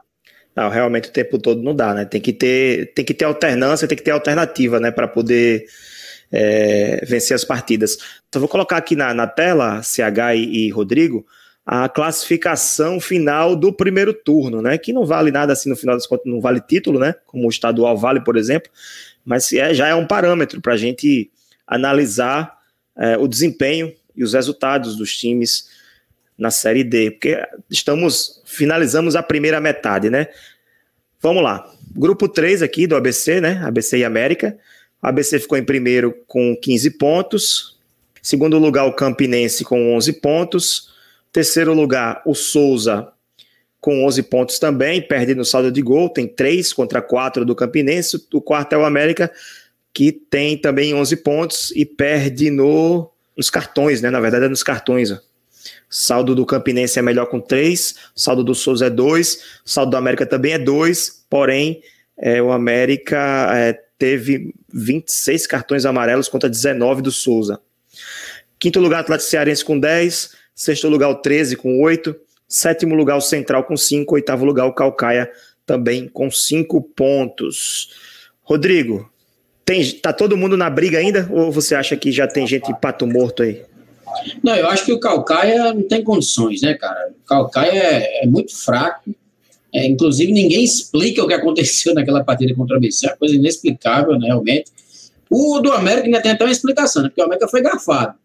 Não, realmente o tempo todo não dá, né? Tem que ter, tem que ter alternância, tem que ter alternativa, né? Para poder é, vencer as partidas. Então, vou colocar aqui na, na tela, CH e, e, Rodrigo, a classificação final do primeiro turno, né? Que não vale nada assim no final das contas, não vale título, né? Como o estadual vale, por exemplo, mas é, já é um parâmetro para a gente analisar é, o desempenho e os resultados dos times na Série D, porque estamos finalizamos a primeira metade, né? Vamos lá. Grupo 3 aqui do ABC, né? ABC e América. A ABC ficou em primeiro com 15 pontos. Segundo lugar, o Campinense com 11 pontos. Terceiro lugar, o Souza com 11 pontos também, perde no saldo de gol, tem 3 contra 4 do Campinense. O quarto é o América, que tem também 11 pontos e perde no, nos cartões, né? Na verdade, é nos cartões. Ó. Saldo do Campinense é melhor com 3, saldo do Souza é 2, saldo do América também é 2, porém, é, o América é, teve 26 cartões amarelos contra 19 do Souza. Quinto lugar, Atlético Cearense com 10. Sexto lugar, o 13 com 8. Sétimo lugar, o Central com 5. Oitavo lugar, o Calcaia também com 5 pontos. Rodrigo, tem, tá todo mundo na briga ainda? Ou você acha que já tem gente pato morto aí? Não, eu acho que o Calcaia não tem condições, né, cara? O Calcaia é, é muito fraco. É, inclusive, ninguém explica o que aconteceu naquela partida contra o ABC, é uma coisa inexplicável, né, realmente. O do América ainda tem até uma explicação, né, porque o América foi garfado.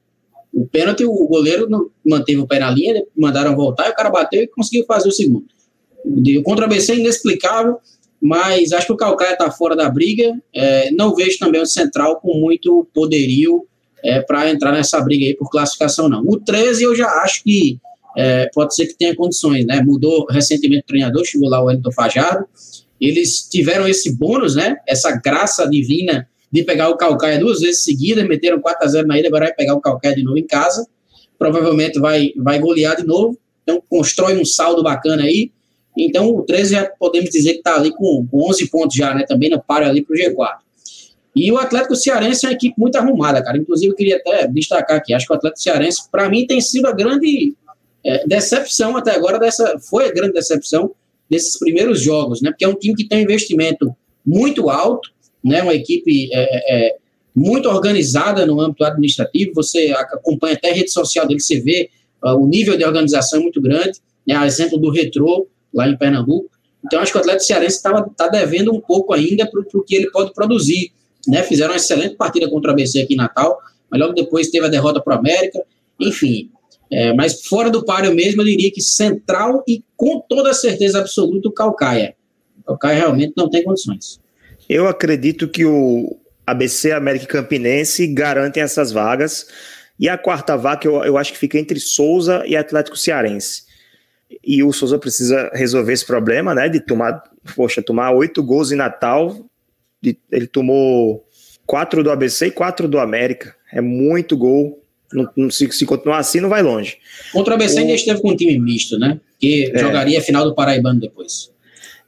O pênalti, o goleiro não manteve o pé na linha, mandaram voltar e o cara bateu e conseguiu fazer o segundo. O contra o ABC é inexplicável, mas acho que o Calcaia está fora da briga. É, não vejo também o Central com muito poderio é, para entrar nessa briga aí por classificação, não. O 13 eu já acho que é, pode ser que tenha condições, né? Mudou recentemente o treinador, chegou lá o Wellington Fajardo. Eles tiveram esse bônus, né? Essa graça divina de pegar o Calcaia duas vezes seguidas, meteram 4 a 0 na ilha, agora vai pegar o Calcaia de novo em casa. Provavelmente vai, vai golear de novo. Então, constrói um saldo bacana aí. Então, o 13 já podemos dizer que está ali com, com 11 pontos já, né? Também não para ali para o G4. E o Atlético Cearense é uma equipe muito arrumada, cara. Inclusive, eu queria até destacar aqui. Acho que o Atlético Cearense, para mim, tem sido a grande é, decepção até agora dessa foi a grande decepção desses primeiros jogos, né? Porque é um time que tem um investimento muito alto, né? Uma equipe é, é, muito organizada no âmbito administrativo. Você acompanha até a rede social dele, você vê uh, o nível de organização é muito grande. Né? A exemplo do Retrô lá em Pernambuco. Então acho que o Atlético Cearense está tá devendo um pouco ainda para o que ele pode produzir. Né? Fizeram uma excelente partida contra o ABC aqui em Natal, mas logo depois teve a derrota para o América. Enfim, é, mas fora do páreo mesmo, eu diria que Central e com toda certeza absoluta o Calcaia. O Calcaia realmente não tem condições. Eu acredito que o ABC, América e Campinense garantem essas vagas. E a quarta vaga, eu, eu acho que fica entre Souza e Atlético Cearense. E o Souza precisa resolver esse problema, né? De tomar, poxa, tomar oito gols em Natal. Ele tomou quatro do ABC e quatro do América. É muito gol não, não, se, se, continuar assim, não vai longe. Contra o ABC o... ainda esteve com um time misto, né? Que é. jogaria a final do Paraibano depois.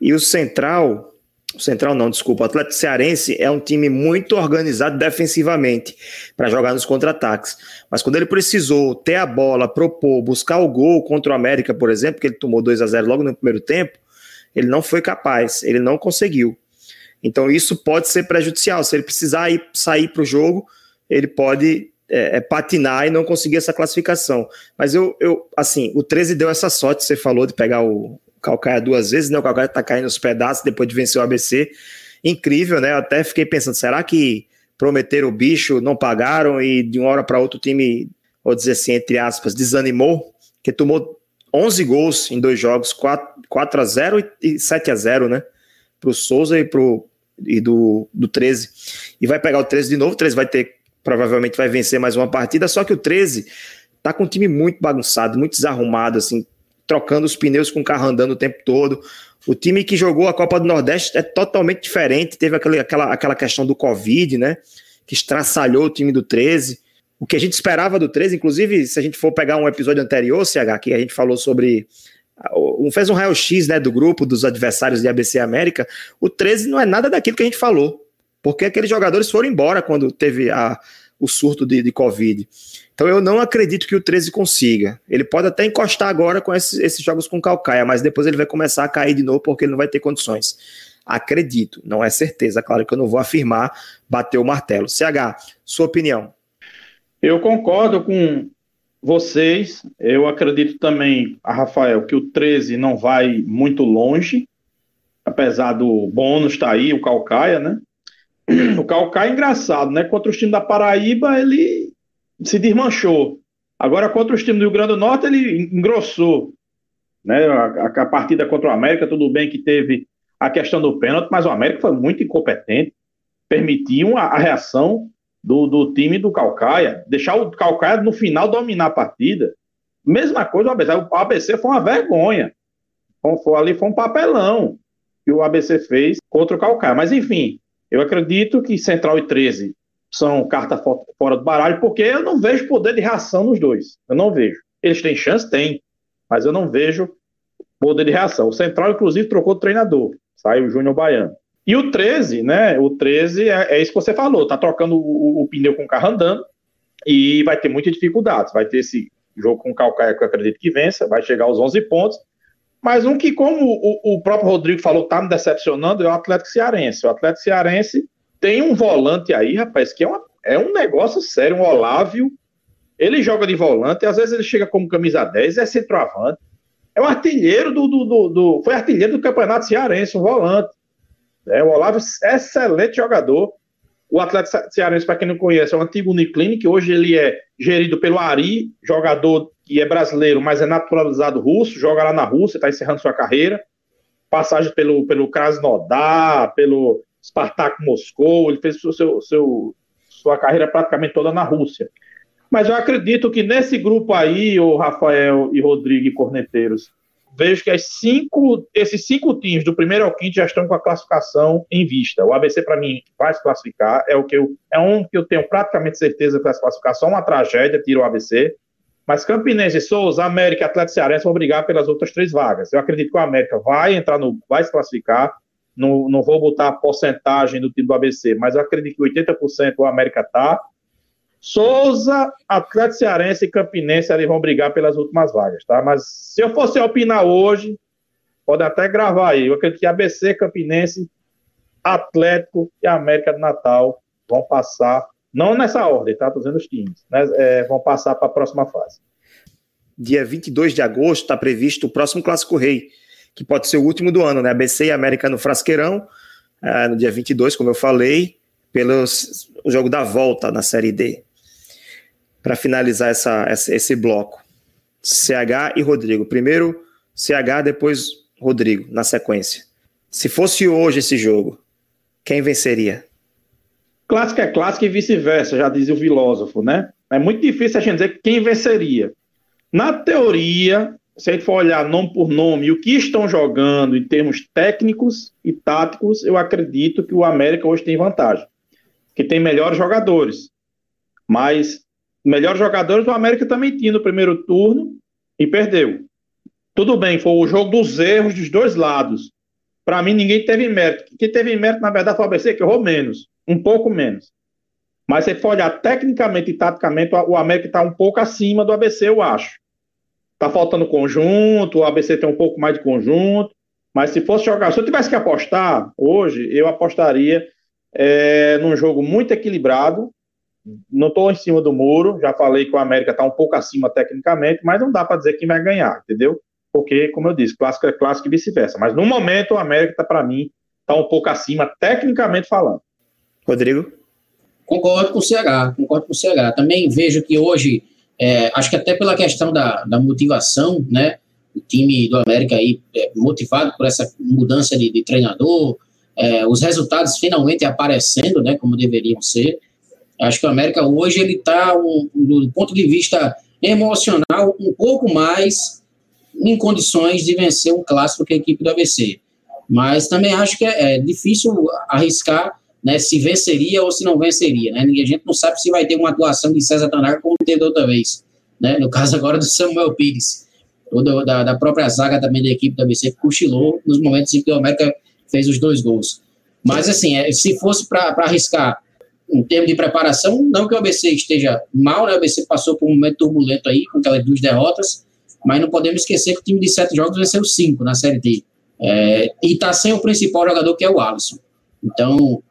E o Central, o Central não, desculpa, o Atlético Cearense é um time muito organizado defensivamente para jogar nos contra-ataques. Mas quando ele precisou ter a bola, propor, buscar o gol contra o América, por exemplo, que ele tomou 2 a 0 logo no primeiro tempo, ele não foi capaz, ele não conseguiu. Então isso pode ser prejudicial. Se ele precisar ir, sair para o jogo, ele pode é, é, patinar e não conseguir essa classificação. Mas eu, eu, assim, o 13 deu essa sorte, você falou de pegar o Calcaia duas vezes, né? O Calcaia tá caindo nos pedaços depois de vencer o ABC. Incrível, né? Eu até fiquei pensando, será que prometeram o bicho, não pagaram e de uma hora para outra o time, vou dizer assim, entre aspas, desanimou? Que tomou 11 gols em dois jogos, 4, 4 a 0 e 7 a 0 né? Pro Souza e pro e do, do 13. E vai pegar o 13 de novo, o 13 vai ter, provavelmente vai vencer mais uma partida, só que o 13 tá com um time muito bagunçado, muito desarrumado, assim, trocando os pneus com o carro andando o tempo todo. O time que jogou a Copa do Nordeste é totalmente diferente, teve aquele, aquela, aquela questão do Covid, né? Que estraçalhou o time do 13 o que a gente esperava do 13, inclusive, se a gente for pegar um episódio anterior, CH, que a gente falou sobre. Um, fez um raio-x né, do grupo dos adversários de ABC América. O 13 não é nada daquilo que a gente falou, porque aqueles jogadores foram embora quando teve a, o surto de, de Covid. Então eu não acredito que o 13 consiga. Ele pode até encostar agora com esses, esses jogos com Calcaia, mas depois ele vai começar a cair de novo porque ele não vai ter condições. Acredito, não é certeza. Claro que eu não vou afirmar, bater o martelo. CH, sua opinião. Eu concordo com vocês. Eu acredito também, a Rafael, que o 13 não vai muito longe, apesar do bônus estar tá aí, o Calcaia, né? O Calcaia é engraçado, né? Contra os times da Paraíba, ele se desmanchou. Agora, contra os times do Rio Grande do Norte, ele engrossou. Né? A, a partida contra o América, tudo bem que teve a questão do pênalti, mas o América foi muito incompetente. Permitiu a, a reação do, do time do Calcaia, deixar o Calcaia no final dominar a partida. Mesma coisa o ABC. O ABC foi uma vergonha. Foi, ali foi um papelão que o ABC fez contra o Calcaia. Mas, enfim, eu acredito que Central e 13 são carta fora do baralho, porque eu não vejo poder de reação nos dois. Eu não vejo. Eles têm chance? Tem. Mas eu não vejo poder de reação. O Central, inclusive, trocou de treinador. Saiu o Júnior Baiano. E o 13, né? O 13 é, é isso que você falou, tá trocando o, o, pneu com o carro andando e vai ter muitas dificuldades. Vai ter esse jogo com o Calcaia que eu acredito que vença, vai chegar aos 11 pontos. Mas um que, como o, o próprio Rodrigo falou, tá me decepcionando é o Atlético Cearense. O Atlético Cearense tem um volante aí, rapaz, que é, uma, é um negócio sério, um Olávio. Ele joga de volante, às vezes ele chega como camisa 10, é centroavante. É o artilheiro do, do, do, do Foi artilheiro do Campeonato Cearense, um volante. É, o Olavo, excelente jogador. O Atlético Cearense, para quem não conhece, é o antigo Uniclinic, hoje ele é gerido pelo Ari, jogador que é brasileiro, mas é naturalizado russo, joga lá na Rússia, está encerrando sua carreira. Passagem pelo, pelo Krasnodar, pelo Spartak Moscou, ele fez seu, seu, sua carreira praticamente toda na Rússia. Mas eu acredito que nesse grupo aí, o Rafael e Rodrigo e Corneteiros, vejo que cinco, esses cinco times, do primeiro ao quinto, já estão com a classificação em vista. O ABC, para mim, vai se classificar. É, o que eu, é um que eu tenho praticamente certeza que vai se classificar. Só uma tragédia, tira o ABC. Mas Campinense, Souza, América e Atlético Cearense vão brigar pelas outras três vagas. Eu acredito que o América vai entrar no. vai se classificar. Não, não vou botar a porcentagem do time do ABC, mas eu acredito que 80% o América está Souza, Atlético Cearense e Campinense ali vão brigar pelas últimas vagas, tá? Mas se eu fosse opinar hoje, pode até gravar aí. Eu acredito que ABC, Campinense, Atlético e América do Natal vão passar, não nessa ordem, tá? Tô dizendo os times, né? É, vão passar para a próxima fase. Dia 22 de agosto está previsto o próximo Clássico Rei, que pode ser o último do ano, né? ABC e América no Frasqueirão, é, no dia 22, como eu falei, pelo jogo da volta na Série D para finalizar essa, essa, esse bloco. CH e Rodrigo. Primeiro CH, depois Rodrigo, na sequência. Se fosse hoje esse jogo, quem venceria? Clássico é clássico e vice-versa, já dizia o filósofo, né? É muito difícil a gente dizer quem venceria. Na teoria, se a gente for olhar nome por nome o que estão jogando em termos técnicos e táticos, eu acredito que o América hoje tem vantagem. Que tem melhores jogadores. Mas melhores jogadores do América também tinha no primeiro turno e perdeu. Tudo bem, foi o jogo dos erros dos dois lados. Para mim, ninguém teve mérito. Quem teve mérito, na verdade, foi o ABC, que errou menos, um pouco menos. Mas se for olhar tecnicamente e taticamente, o América está um pouco acima do ABC, eu acho. Está faltando conjunto, o ABC tem um pouco mais de conjunto. Mas se fosse jogar, se eu tivesse que apostar hoje, eu apostaria é, num jogo muito equilibrado, não estou em cima do muro, já falei que o América está um pouco acima tecnicamente, mas não dá para dizer quem vai ganhar, entendeu? Porque, como eu disse, clássico é clássico e vice-versa. Mas no momento o América, tá, para mim, está um pouco acima, tecnicamente falando. Rodrigo? Concordo com o CH, concordo com o CH. Também vejo que hoje, é, acho que até pela questão da, da motivação, né? o time do América aí é, motivado por essa mudança de, de treinador, é, os resultados finalmente aparecendo, né, como deveriam ser. Acho que o América hoje ele está, um, do ponto de vista emocional, um pouco mais em condições de vencer um clássico que a equipe do ABC. Mas também acho que é, é difícil arriscar né, se venceria ou se não venceria. Né? A gente não sabe se vai ter uma atuação de César Tanaga como teve outra vez. Né? No caso agora do Samuel Pires, ou do, da, da, própria zaga também da equipe do ABC, que cochilou nos momentos em que o América fez os dois gols. Mas, assim, é, se fosse para arriscar em termos de preparação, não que o ABC esteja mal, né? O ABC passou por um momento turbulento aí, com aquelas duas derrotas, mas não podemos esquecer que o time de sete jogos venceu cinco na Série D. É, e está sem o principal jogador, que é o Alisson. Então,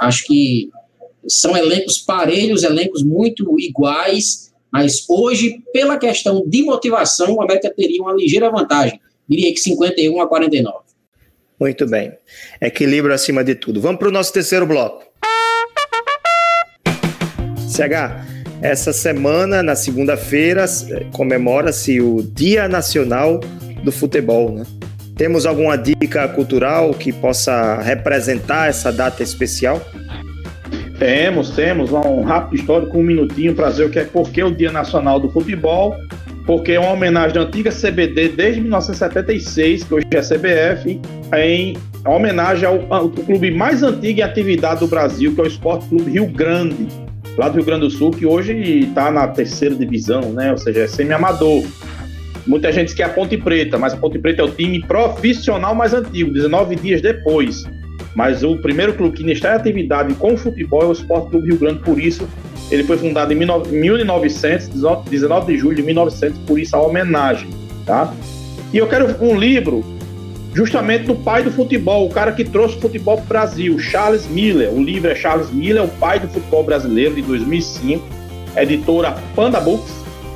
acho que são elencos parelhos, elencos muito iguais, mas hoje, pela questão de motivação, o América teria uma ligeira vantagem. Diria que 51 a 49. Muito bem. Equilíbrio acima de tudo. Vamos para o nosso terceiro bloco. CH, essa semana, na segunda-feira, comemora-se o Dia Nacional do Futebol, né? Temos alguma dica cultural que possa representar essa data especial? Temos, temos. Um rápido histórico, um minutinho para dizer o que é porque o Dia Nacional do Futebol. Porque é uma homenagem à antiga CBD desde 1976, que hoje é CBF, em homenagem ao, ao clube mais antigo em atividade do Brasil, que é o Esporte Clube Rio Grande, lá do Rio Grande do Sul, que hoje está na terceira divisão, né? Ou seja, é semi-amador. Muita gente diz que é a Ponte Preta, mas a Ponte Preta é o time profissional mais antigo, 19 dias depois. Mas o primeiro clube que está em atividade com futebol é o Esporte Clube Rio Grande, por isso ele foi fundado em 1900, 19 de julho de 1900, por isso a homenagem, tá? E eu quero um livro justamente do pai do futebol, o cara que trouxe o futebol para o Brasil, Charles Miller. O livro é Charles Miller, o pai do futebol brasileiro, de 2005, editora Panda Books.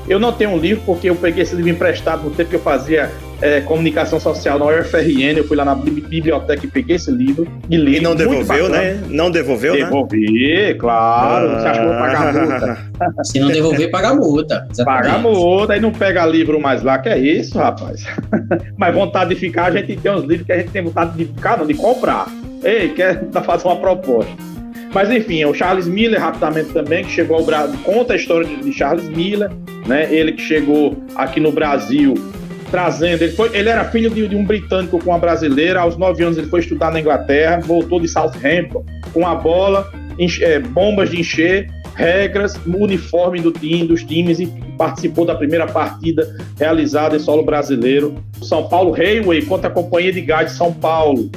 Eu não tenho um livro porque eu peguei esse livro emprestado no tempo que eu fazia é, comunicação social na UFRN. Eu fui lá na biblioteca e peguei esse livro e li. E não devolveu, né? Não devolveu, Devolvi, né? claro. Ah. Você acha que eu vou pagar multa? Se não devolver, paga multa. Paga multa e não pega livro mais lá, que é isso, rapaz. Mas vontade de ficar, a gente tem uns livros que a gente tem vontade de ficar, não, de comprar. Ei, quer fazer uma proposta. Mas enfim, é o Charles Miller, rapidamente também, que chegou ao Brasil, conta a história de Charles Miller, né? Ele que chegou aqui no Brasil trazendo. Ele, foi, ele era filho de, de, um britânico com uma brasileira. Aos nove anos ele foi estudar na Inglaterra, voltou de Southampton com a bola, enche, é, bombas de encher, regras, uniforme do time, dos times e participou da primeira partida realizada em solo brasileiro. São Paulo Railway contra a Companhia de Gás de São Paulo.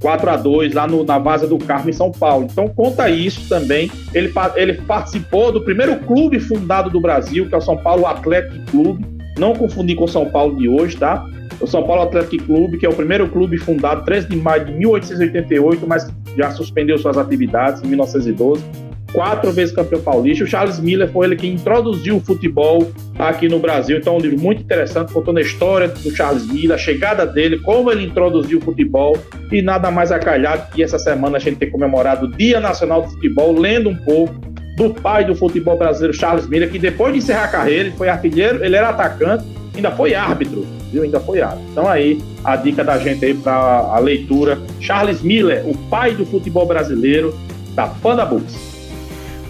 4 a 2 lá no, na Vaza do Carmo, em São Paulo. Então, conta isso também. Ele, ele participou do primeiro clube fundado do Brasil, que é o São Paulo Atlético Clube. Não confundir com o São Paulo de hoje, tá? O São Paulo Atlético Clube, que é o primeiro clube fundado 13 de maio de 1888, mas já suspendeu suas atividades em 1912 quatro vezes campeão paulista. O Charles Miller foi ele que introduziu o futebol aqui no Brasil. Então, é um livro muito interessante, contando a história do Charles Miller, a chegada dele, como ele introduziu o futebol e nada mais acalhado que essa semana a gente tem comemorado o Dia Nacional do Futebol, lendo um pouco do pai do futebol brasileiro, Charles Miller, que depois de encerrar a carreira, ele foi artilheiro, ele era atacante, ainda foi árbitro, viu? Ainda foi árbitro. Então aí a dica da gente aí para a leitura, Charles Miller, o pai do futebol brasileiro, da Panda Books.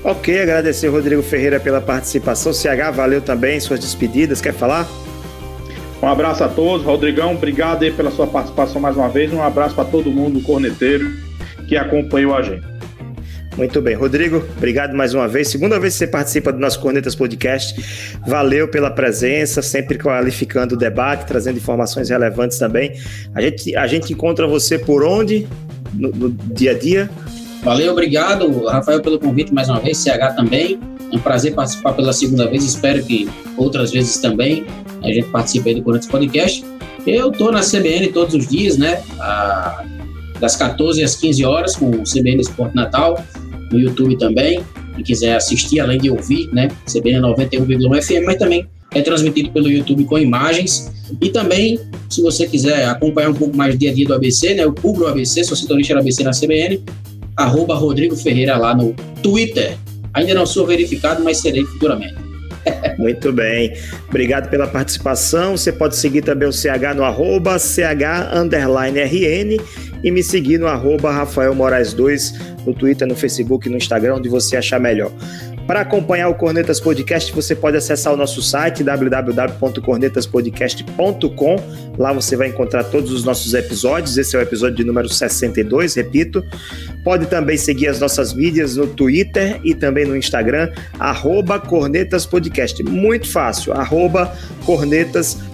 Ok, agradecer Rodrigo Ferreira pela participação. CH, valeu também suas despedidas. Quer falar? Um abraço a todos. Rodrigão, obrigado aí pela sua participação mais uma vez. Um abraço para todo mundo, corneteiro, que acompanhou a gente. Muito bem. Rodrigo, obrigado mais uma vez. Segunda vez que você participa do nosso Cornetas Podcast. Valeu pela presença, sempre qualificando o debate, trazendo informações relevantes também. A gente, a gente encontra você por onde? No, no dia a dia? Valeu, obrigado, Rafael, pelo convite mais uma vez, CH também. É um prazer participar pela segunda vez, espero que outras vezes também a gente participe aí do Corinthians Podcast. Eu estou na CBN todos os dias, né? das 14 às 15 horas, com o CBN Esporte Natal, no YouTube também. Quem quiser assistir, além de ouvir, né? CBN 91,1 FM, mas também é transmitido pelo YouTube com imagens. E também, se você quiser acompanhar um pouco mais do dia a dia do ABC, né? Eu cubro o ABC, sou setorista do ABC na CBN arroba Rodrigo Ferreira lá no Twitter. Ainda não sou verificado, mas serei futuramente. Muito bem. Obrigado pela participação. Você pode seguir também o CH no arroba CH RN e me seguir no arroba Rafael Moraes 2 no Twitter, no Facebook, no Instagram, onde você achar melhor. Para acompanhar o Cornetas Podcast, você pode acessar o nosso site www.cornetaspodcast.com. Lá você vai encontrar todos os nossos episódios. Esse é o episódio de número 62, repito. Pode também seguir as nossas mídias no Twitter e também no Instagram, arroba Cornetas Podcast. Muito fácil, arroba Cornetas Podcast.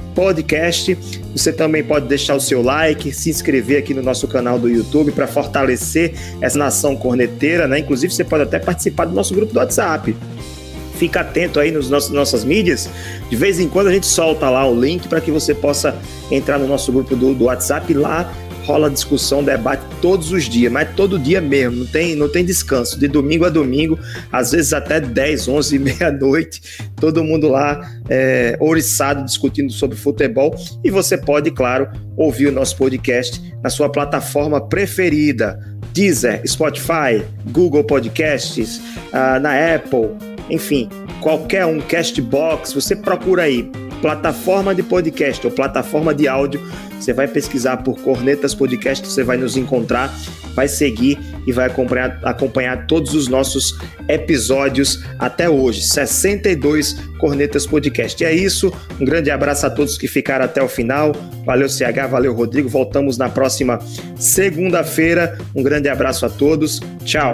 Você também pode deixar o seu like, se inscrever aqui no nosso canal do YouTube para fortalecer essa nação corneteira, né? Inclusive, você pode até participar do nosso grupo do WhatsApp. Fica atento aí nossos, nossas mídias. De vez em quando a gente solta lá o link para que você possa entrar no nosso grupo do, do WhatsApp. Lá rola discussão, debate todos os dias, mas todo dia mesmo, não tem, não tem descanso, de domingo a domingo, às vezes até 10, 11, meia-noite, todo mundo lá é, oriçado discutindo sobre futebol e você pode, claro, ouvir o nosso podcast na sua plataforma preferida, Deezer, Spotify, Google Podcasts, uh, na Apple, enfim, qualquer um, Castbox, você procura aí, plataforma de podcast ou plataforma de áudio, você vai pesquisar por Cornetas Podcast, você vai nos encontrar, vai seguir e vai acompanhar, acompanhar todos os nossos episódios até hoje. 62 Cornetas Podcast. E é isso. Um grande abraço a todos que ficaram até o final. Valeu, CH, valeu, Rodrigo. Voltamos na próxima segunda-feira. Um grande abraço a todos. Tchau.